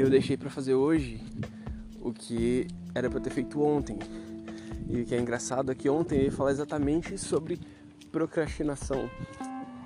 eu deixei para fazer hoje o que era para ter feito ontem. E o que é engraçado é que ontem eu ia falar exatamente sobre procrastinação.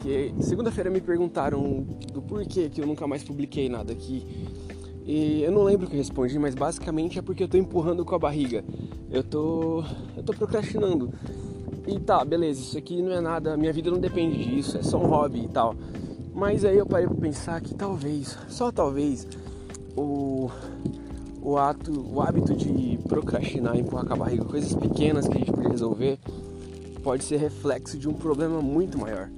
Que segunda-feira me perguntaram do porquê que eu nunca mais publiquei nada aqui. E eu não lembro o que eu respondi, mas basicamente é porque eu tô empurrando com a barriga. Eu tô eu tô procrastinando. E tá, beleza, isso aqui não é nada, minha vida não depende disso, é só um hobby e tal. Mas aí eu parei pra pensar que talvez, só talvez, o o ato, o hábito de procrastinar, empurrar com a barriga, coisas pequenas que a gente podia resolver, pode ser reflexo de um problema muito maior.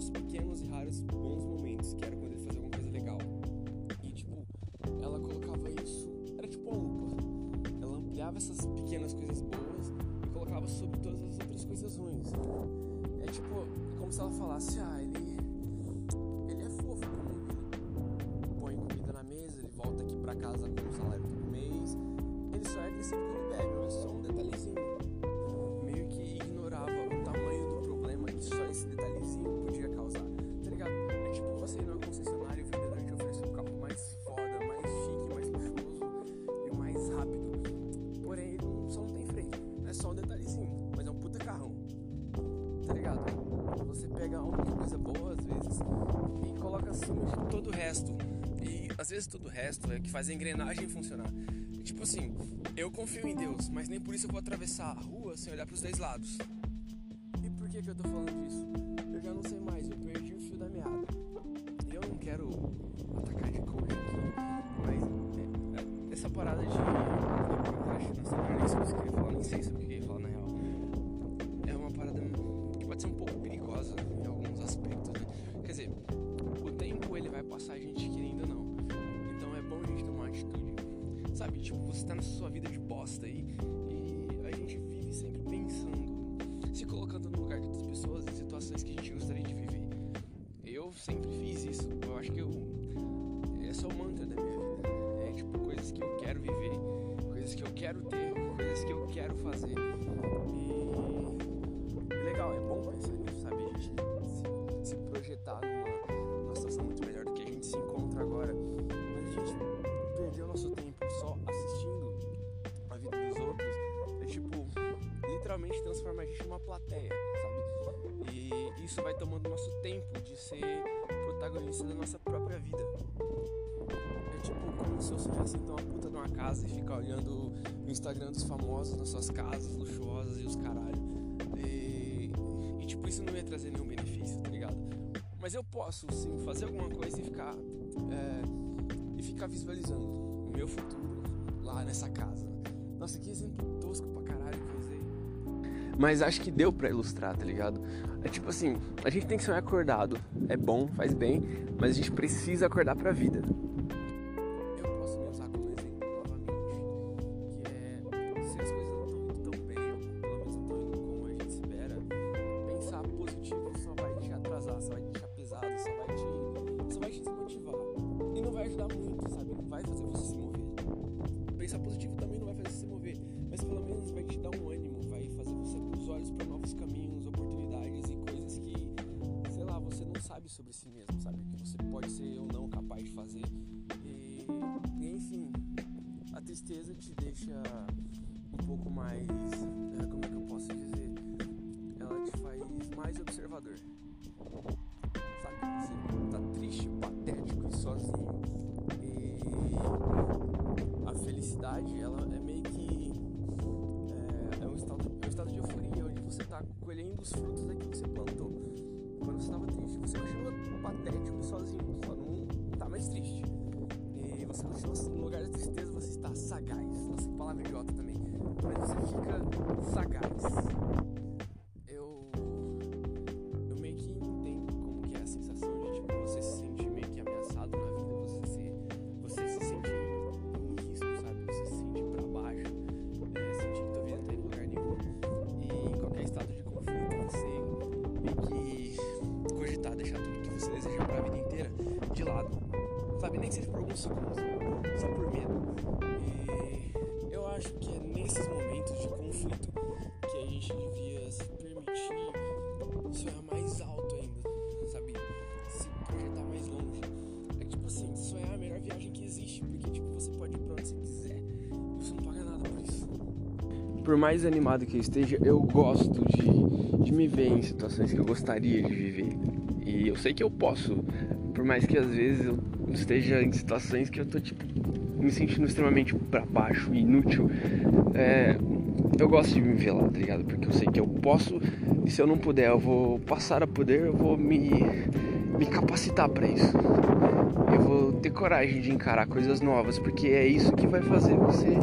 Nos pequenos e raros bons momentos, que era quando ele fazia alguma coisa legal. E tipo, ela colocava isso, era tipo uma lupa. Ela ampliava essas pequenas coisas boas e colocava sobre todas as outras coisas ruins. É tipo, como se ela falasse, ah, ele resto. E às vezes todo o resto é que faz a engrenagem funcionar. tipo assim, eu confio em Deus, mas nem por isso eu vou atravessar a rua sem olhar para os dois lados. E por que, que eu tô falando disso? Eu já não sei mais, eu perdi o fio da meada. E eu não quero atacar de coach aqui, mas é, é, essa parada de. Eu sei o que eu queria falar, nem sei sobre o que eu ia falar na real. É uma parada que pode ser um pouco perigosa em alguns aspectos, né? Quer dizer, passar a gente querendo ou não. Então é bom a gente tomar atitude. Sabe, tipo, você tá na sua vida de bosta aí e a gente vive sempre pensando, se colocando no lugar de outras pessoas em situações que a gente gostaria de viver. Eu sempre fiz isso. Eu acho que eu. Esse é o mantra da minha vida. É tipo, coisas que eu quero viver, coisas que eu quero ter, coisas que eu quero fazer. Plateia, sabe? E isso vai tomando nosso tempo de ser protagonista da nossa própria vida. É tipo como se eu sonhasse então uma puta numa casa e ficar olhando o Instagram dos famosos nas suas casas luxuosas e os caralho. E, e tipo, isso não ia trazer nenhum benefício, tá ligado? Mas eu posso sim fazer alguma coisa e ficar é, e ficar visualizando o meu futuro lá nessa casa. Nossa, que exemplo tosco pra caralho. Mas acho que deu pra ilustrar, tá ligado? É tipo assim, a gente tem que sonhar acordado. É bom, faz bem, mas a gente precisa acordar pra vida. Sobre si mesmo, sabe? Que você pode ser ou não capaz de fazer. E, enfim, a tristeza te deixa um pouco mais. É, como é que eu posso dizer? Ela te faz mais observador. Sabe? Você tá triste, patético e sozinho. E felicidade, ela é meio que é, é, um, estado, é um estado de euforia onde você está colhendo os frutos daquilo que você plantou você estava triste, você continua patético sozinho, só não tá mais triste. E você continua no assim, lugar da tristeza, você está sagaz. Nossa, que palavra idiota também. Mas você fica sagaz. Eu. Eu meio que entendo como que é a sensação de tipo, você se sentir meio que ameaçado na vida, você se. Você se sentir em risco, sabe? Você se sentir baixo, é, que tua vida não lugar nenhum. E em qualquer estado de conflito, você meio que deixar tudo que você deseja pra vida inteira de lado. Sabe, nem que seja por alguns segundos, só por medo. E eu acho que é nesses momentos de conflito que a gente devia se permitir sonhar mais alto ainda, sabe? Se projetar mais longe. É tipo assim, sonhar é a melhor viagem que existe, porque, tipo, você pode ir pra onde você quiser e você não paga nada por isso. Por mais animado que eu esteja, eu gosto de, de me ver em situações que eu gostaria de viver. E eu sei que eu posso, por mais que às vezes eu esteja em situações que eu tô, tipo, me sentindo extremamente para baixo e inútil. É, eu gosto de me ver lá, tá ligado? Porque eu sei que eu posso e se eu não puder, eu vou passar a poder, eu vou me, me capacitar para isso. Eu vou ter coragem de encarar coisas novas, porque é isso que vai fazer você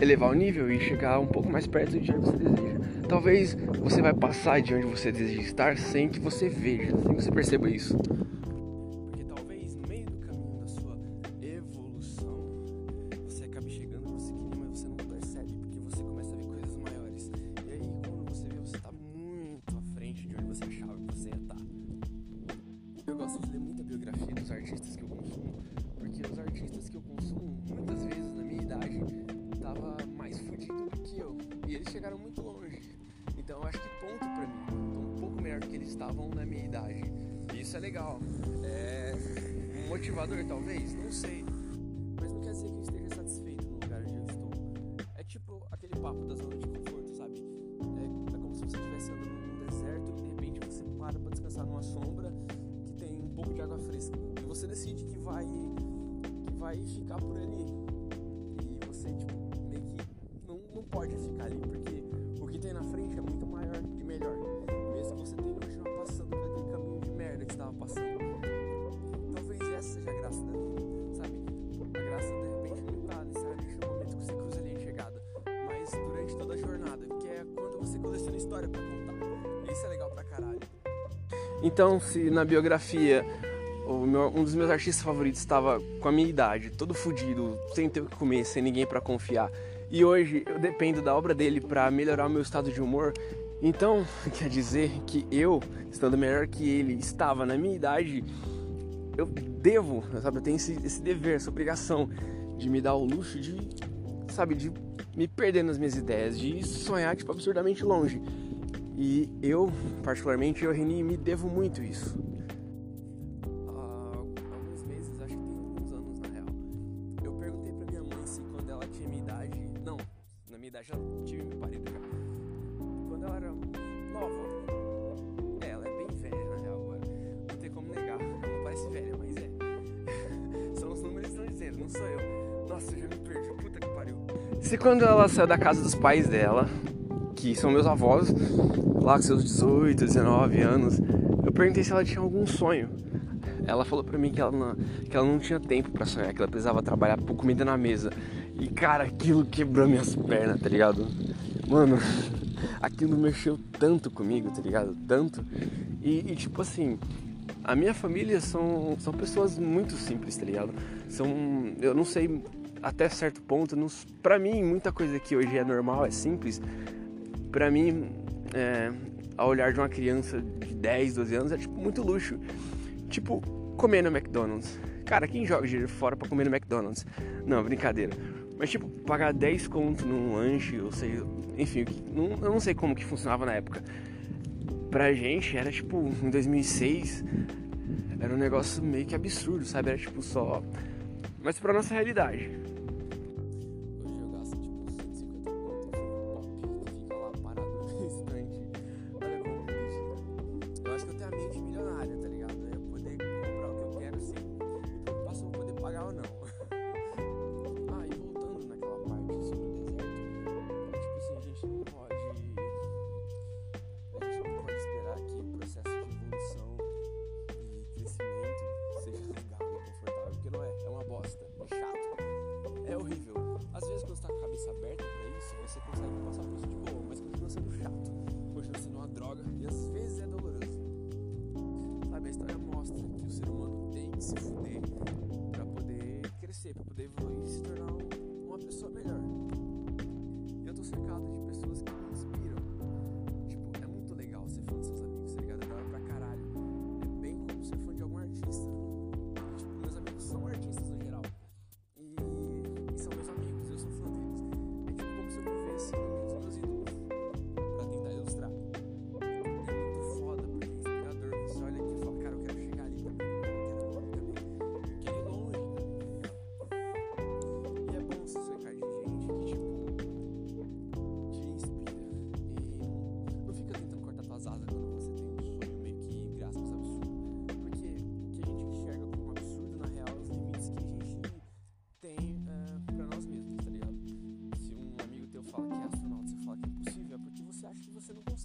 elevar o nível e chegar um pouco mais perto de onde você deseja. Talvez você vai passar de onde você deseja estar sem que você veja, sem que você perceba isso. Idade. Isso é legal. É motivador talvez, não sei. Mas não quer dizer que eu esteja satisfeito no lugar onde eu estou. É tipo aquele papo da zona de conforto, sabe? É, é como se você estivesse andando num deserto e de repente você para pra descansar numa sombra que tem um pouco de água fresca. E você decide que vai que vai ficar por ali. E você tipo meio que não, não pode ficar ali Então, se na biografia meu, um dos meus artistas favoritos estava com a minha idade, todo fudido, sem ter o que comer, sem ninguém para confiar, e hoje eu dependo da obra dele para melhorar o meu estado de humor, então quer dizer que eu, estando melhor que ele, estava na minha idade, eu devo, sabe, eu tenho esse, esse dever, essa obrigação de me dar o luxo de, sabe, de me perder nas minhas ideias, de sonhar tipo absurdamente longe. E eu, particularmente, eu Reni, me devo muito isso. Há alguns meses, acho que tem alguns anos na real, eu perguntei pra minha mãe se quando ela tinha minha idade, não, na minha idade ela tinha me parido já. Quando ela era nova, é, ela é bem velha na real agora. Não tem como negar, ela parece velha, mas é. São os números que estão dizendo, não sou eu. Nossa, eu já me perdi, puta que pariu. Se quando ela saiu da casa dos pais dela, que são meus avós, lá com seus 18, 19 anos, eu perguntei se ela tinha algum sonho. Ela falou pra mim que ela não, que ela não tinha tempo para sonhar, que ela precisava trabalhar por comida na mesa. E cara, aquilo quebrou minhas pernas, tá ligado? Mano, aquilo mexeu tanto comigo, tá ligado? Tanto. E, e tipo assim, a minha família são, são pessoas muito simples, tá ligado? São, eu não sei, até certo ponto, não, pra mim, muita coisa que hoje é normal, é simples, pra mim, é, ao olhar de uma criança de 10, 12 anos, é tipo muito luxo. Tipo, comer no McDonald's. Cara, quem joga dinheiro fora pra comer no McDonald's? Não, brincadeira. Mas tipo, pagar 10 conto num lanche, ou seja, enfim, eu não sei como que funcionava na época. Pra gente era tipo, em 2006, era um negócio meio que absurdo, sabe? Era tipo só. Mas pra nossa realidade.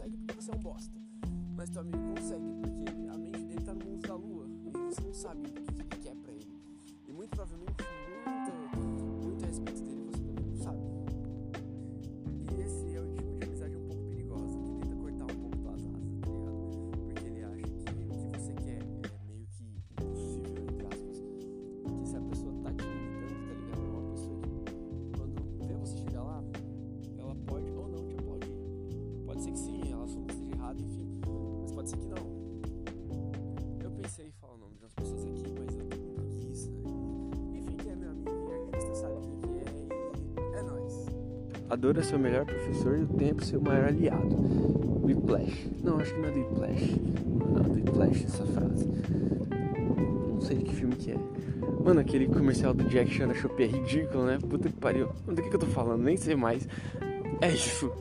Consegue porque você é um bosta. Mas teu amigo consegue porque a mente dele tá no mundo da lua e você não sabe o que ele quer pra ele. E muito provavelmente A dor é seu melhor professor e o tempo seu maior aliado. Whiplash. Não, acho que não é do Whiplash. Não, é do Whiplash essa frase. Não sei de que filme que é. Mano, aquele comercial do Jack Chan na Shopee é ridículo, né? Puta que pariu. Do que, que eu tô falando? Nem sei mais. É isso.